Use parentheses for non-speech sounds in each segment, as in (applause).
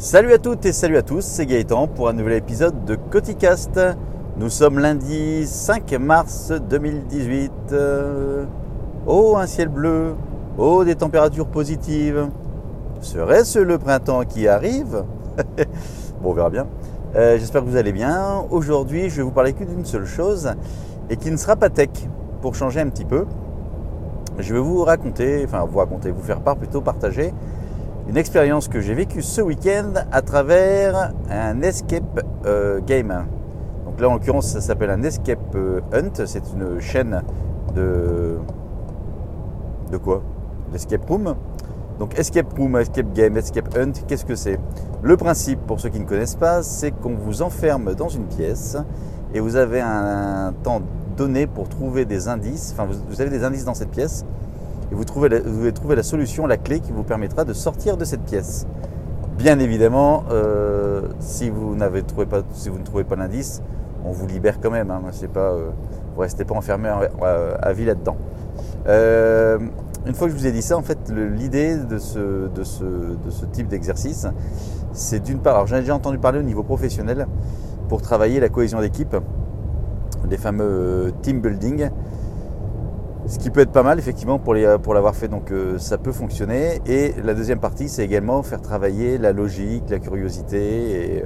Salut à toutes et salut à tous, c'est Gaëtan pour un nouvel épisode de Coticast. Nous sommes lundi 5 mars 2018. Euh, Oh, un ciel bleu. Oh, des températures positives. Serait-ce le printemps qui arrive? (laughs) Bon, on verra bien. Euh, J'espère que vous allez bien. Aujourd'hui, je vais vous parler que d'une seule chose et qui ne sera pas tech pour changer un petit peu. Je vais vous raconter, enfin vous raconter, vous faire part plutôt, partager une expérience que j'ai vécue ce week-end à travers un escape euh, game. Donc là, en l'occurrence, ça s'appelle un escape euh, hunt. C'est une chaîne de de quoi? L'escape room. Donc escape room, escape game, escape hunt, qu'est-ce que c'est? Le principe, pour ceux qui ne connaissent pas, c'est qu'on vous enferme dans une pièce et vous avez un temps donné pour trouver des indices. Enfin, vous avez des indices dans cette pièce et vous, trouvez la, vous trouver la solution, la clé qui vous permettra de sortir de cette pièce. Bien évidemment, euh, si, vous trouvé pas, si vous ne trouvez pas l'indice, on vous libère quand même. Hein. C'est pas, euh, vous restez pas enfermé à, vie là-dedans. Euh, une fois que je vous ai dit ça, en fait, l'idée de ce, type d'exercice, c'est d'une part, alors j'en ai déjà entendu parler au niveau professionnel, pour travailler la cohésion d'équipe, les fameux team building, ce qui peut être pas mal effectivement pour l'avoir fait, donc euh, ça peut fonctionner. Et la deuxième partie, c'est également faire travailler la logique, la curiosité et,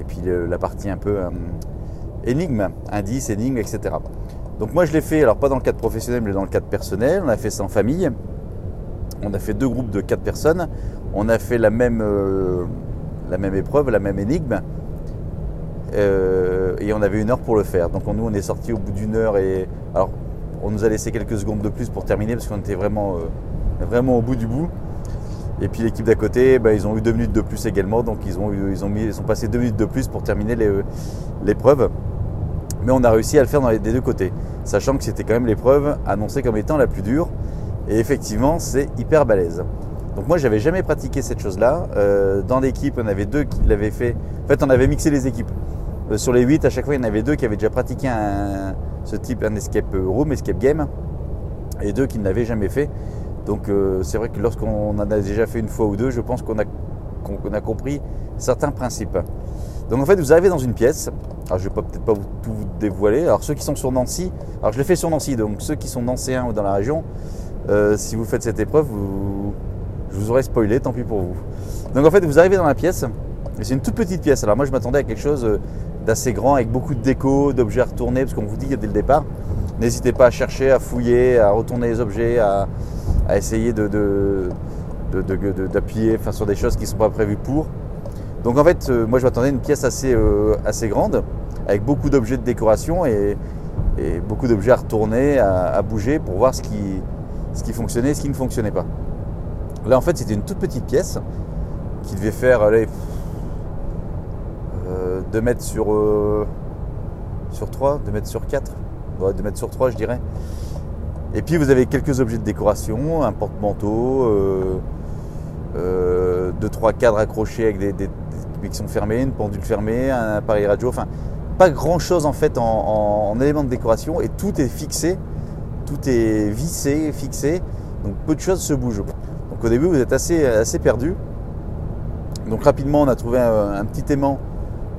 et puis la partie un peu énigme, indice, énigme, etc. Donc moi je l'ai fait, alors pas dans le cadre professionnel, mais dans le cadre personnel. On a fait ça en famille. On a fait deux groupes de quatre personnes. On a fait la même, euh, épreuve, la même énigme. Euh, et on avait une heure pour le faire. Donc nous on est sorti au bout d'une heure et alors on nous a laissé quelques secondes de plus pour terminer parce qu'on était vraiment, euh, au bout du bout. Et puis l'équipe d'à côté, bah, ils ont eu deux minutes de plus également, donc ils ont, ils ont, ils ont passé deux minutes de plus pour terminer l'épreuve mais on a réussi à le faire des deux côtés, sachant que c'était quand même l'épreuve annoncée comme étant la plus dure. Et effectivement, c'est hyper balèze. Donc moi, j'avais jamais pratiqué cette chose-là. Euh, dans l'équipe, on avait deux qui l'avaient fait. En fait, on avait mixé les équipes. Euh, sur les huit, à chaque fois, il y en avait deux qui avaient déjà pratiqué ce type, un escape room, escape game, et deux qui ne l'avaient jamais fait. Donc euh, c'est vrai que lorsqu'on en a déjà fait une fois ou deux, je pense qu'on a, compris certains principes. Donc en fait, vous arrivez dans une pièce. Alors je vais peut-être pas vous, tout vous dévoiler. Alors ceux qui sont sur Nancy, alors je l'ai fait sur Nancy, donc ceux qui sont nancéens ou dans la région, euh, si vous faites cette épreuve, je vous aurais spoilé, tant pis pour vous. Donc en fait, vous arrivez dans la pièce, c'est une toute petite pièce. Alors moi, je m'attendais à quelque chose euh, d'assez grand, avec beaucoup de déco, d'objets à retourner, parce qu'on vous dit dès le départ, n'hésitez pas à chercher, à fouiller, à retourner les objets, à, essayer d'appuyer sur des choses qui ne sont pas prévues pour. Donc en fait, euh, moi je m'attendais à une pièce assez, euh, assez grande, avec beaucoup d'objets de décoration et, beaucoup d'objets à retourner, à, bouger pour voir ce qui, fonctionnait et ce qui ne fonctionnait pas. Là en fait c'était une toute petite pièce qui devait faire 2 euh, mètres sur, sur 3, 2 mètres sur 4, 2 mètres sur 3 je dirais. Et puis vous avez quelques objets de décoration, un porte-manteau, deux, trois cadres accrochés avec des, qui sont fermés, une pendule fermée, un appareil radio, enfin pas grand chose en fait en, éléments de décoration et tout est fixé, tout est vissé, fixé, donc peu de choses se bougent. Donc au début vous êtes assez, assez perdu. Donc rapidement on a trouvé un, petit aimant,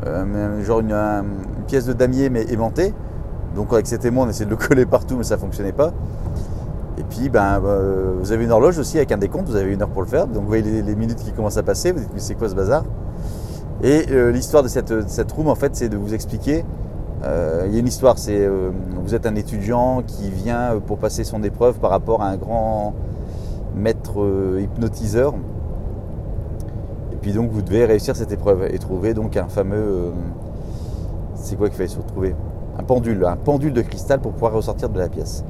euh, genre une, pièce de damier mais aimantée. Donc avec cet aimant on essaie de le (laughs) coller partout mais ça ne fonctionnait pas. Et puis ben, euh, vous avez une horloge aussi avec un décompte, vous avez une heure pour le faire. Donc vous voyez les, minutes qui commencent à passer, vous dites mais c'est quoi ce bazar? Et euh, l'histoire de cette, cette, room, en fait, c'est de vous expliquer. Il y a une histoire, c'est vous êtes un étudiant qui vient pour passer son épreuve par rapport à un grand maître hypnotiseur. Puis donc vous devez réussir cette épreuve et trouver donc un fameux. c'est quoi qu'il fallait se retrouver Un pendule, un pendule de cristal pour pouvoir ressortir de la pièce.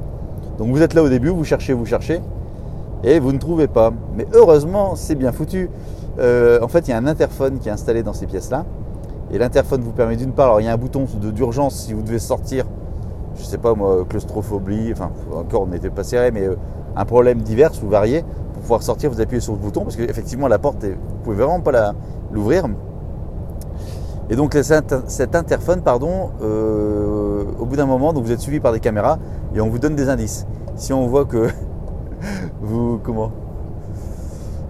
Donc vous êtes là au début, vous cherchez, vous cherchez, et vous ne trouvez pas. Mais heureusement, c'est bien foutu. Euh, en fait, il y a un interphone qui est installé dans ces pièces-là. Et l'interphone vous permet d'une part, alors il y a un bouton d'urgence si vous devez sortir, je sais pas moi, claustrophobie, enfin encore on n'était pas serré, mais euh, un problème divers ou varié, pouvoir sortir, vous appuyez sur le bouton, parce qu'effectivement la porte, vous pouvez vraiment pas l'ouvrir. Et donc cet interphone, pardon, euh, au bout d'un moment, donc vous êtes suivi par des caméras et on vous donne des indices. Si on voit que (laughs) vous comment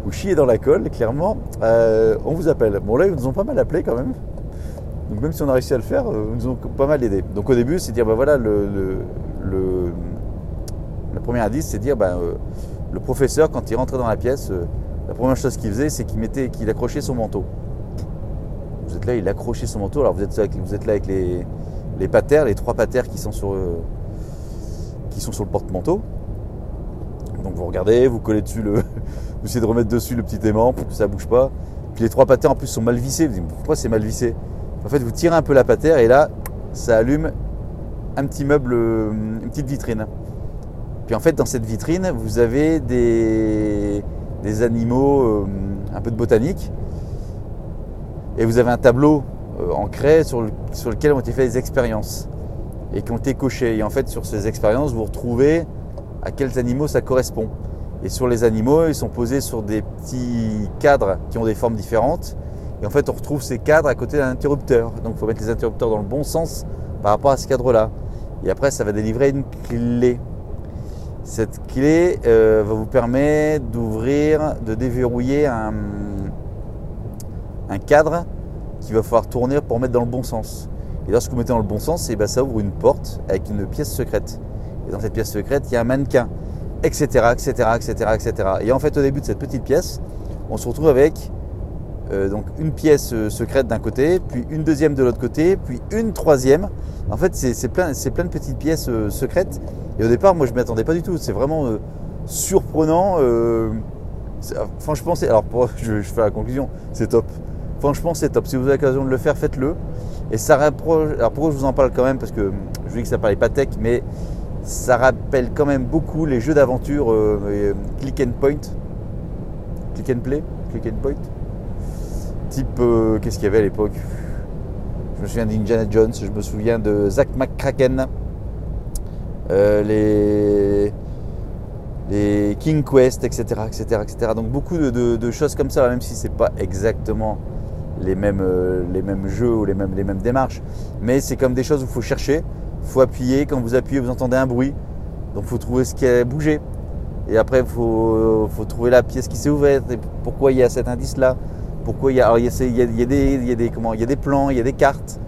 vous chiez dans la colle, clairement, euh, on vous appelle. Bon là, ils nous ont pas mal appelé quand même. Donc même si on a réussi à le faire, euh, ils nous ont pas mal aidé. Donc au début, c'est dire, bah voilà, le, le, le, premier indice, c'est dire, euh, le professeur, quand il rentrait dans la pièce, euh, la première chose qu'il faisait, c'est qu'il mettait, qu'il accrochait son manteau. Vous êtes là, il accrochait son manteau. Alors vous êtes, là avec les, patères, les trois patères qui sont sur, euh, qui sont sur le porte-manteau. Donc vous regardez, vous collez dessus le, (laughs) vous essayez de remettre dessus le petit aimant pour que ça bouge pas. Puis les trois patères en plus sont mal vissées. Vous dites pourquoi c'est mal vissé? En fait, vous tirez un peu la patère et là, ça allume un petit meuble, euh, une petite vitrine. Puis en fait, dans cette vitrine, vous avez des, animaux, euh, un peu de botanique. Et vous avez un tableau euh, en craie sur, sur lequel ont été faites des expériences et qui ont été cochées. Et en fait, sur ces expériences, vous retrouvez à quels animaux ça correspond. Et sur les animaux, ils sont posés sur des petits cadres qui ont des formes différentes. Et en fait, on retrouve ces cadres à côté d'un interrupteur. Donc, il faut mettre les interrupteurs dans le bon sens par rapport à ce cadre-là. Et après, ça va délivrer une clé. Cette clé euh, va vous permettre d'ouvrir, de déverrouiller un, cadre qui va falloir tourner pour mettre dans le bon sens. Et lorsque vous mettez dans le bon sens, et ben ça ouvre une porte avec une pièce secrète. Et dans cette pièce secrète, il y a un mannequin, etc., etc., etc., etc. Et en fait, au début de cette petite pièce, on se retrouve avec euh, donc une pièce euh, secrète d'un côté, puis une deuxième de l'autre côté, puis une troisième. En fait, c'est plein, de petites pièces secrètes. Et au départ, moi, je ne m'y attendais pas du tout. C'est vraiment euh, surprenant. euh, franchement, c'est. Alors, pour- (laughs) je, je fais la conclusion, c'est top. Franchement, c'est top. Si vous avez l'occasion de le faire, faites-le. Et ça rapproche. Alors, pourquoi je vous en parle quand même? Parce que je vous dis que ça parlait pas tech, mais ça rappelle quand même beaucoup les jeux d'aventure euh, euh, click and point. Click and play? Click and point? Type. Qu'est-ce qu'il y avait à l'époque? Je me souviens d'Indiana Jones, je me souviens de Zack McCracken. Euh, les les King Quest, etc., etc., etc. Donc beaucoup de, choses comme ça, même si c'est pas exactement les mêmes, euh, les mêmes jeux ou les mêmes, les mêmes démarches, mais c'est comme des choses où il faut chercher, il faut appuyer. Quand vous appuyez, vous entendez un bruit, donc il faut trouver ce qui a bougé. Et après, il faut, faut trouver la pièce qui s'est ouverte. Pourquoi il y a cet indice-là? Pourquoi il y a des plans, il y a des cartes.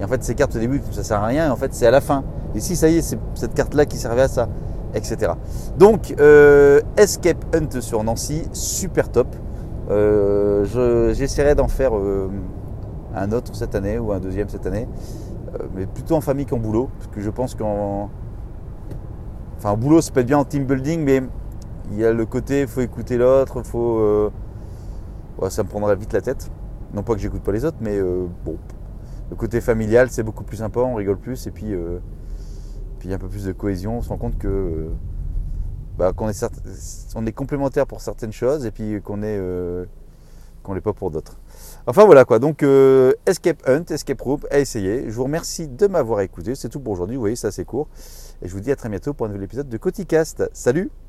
Et en fait, ces cartes au début, ça sert à rien. Et en fait, c'est à la fin. Si ça y est, c'est cette carte-là qui servait à ça, etc. Donc, euh, Escape Hunt sur Nancy, super top. Euh, je- J'essaierai d'en faire euh, un autre cette année ou un deuxième cette année, Euh, mais plutôt en famille qu'en boulot, parce que je pense qu'en enfin en boulot, ça peut être bien en team building, mais il y a le côté, faut écouter l'autre, faut, euh, ça me prendrait vite la tête. Non pas que j'écoute pas les autres, mais bon, le côté familial, c'est beaucoup plus sympa, on rigole plus, et puis puis un peu plus de cohésion. On se rend compte que euh, bah, qu'on est, on est complémentaires pour certaines choses, et puis qu'on est euh, qu'on l'est pas pour d'autres. Enfin voilà quoi, donc euh, Escape Hunt, Escape Room à essayer. Je vous remercie de m'avoir écouté, c'est tout pour aujourd'hui, vous voyez, c'est assez court. Et je vous dis à très bientôt pour un nouvel épisode de Coticast. Salut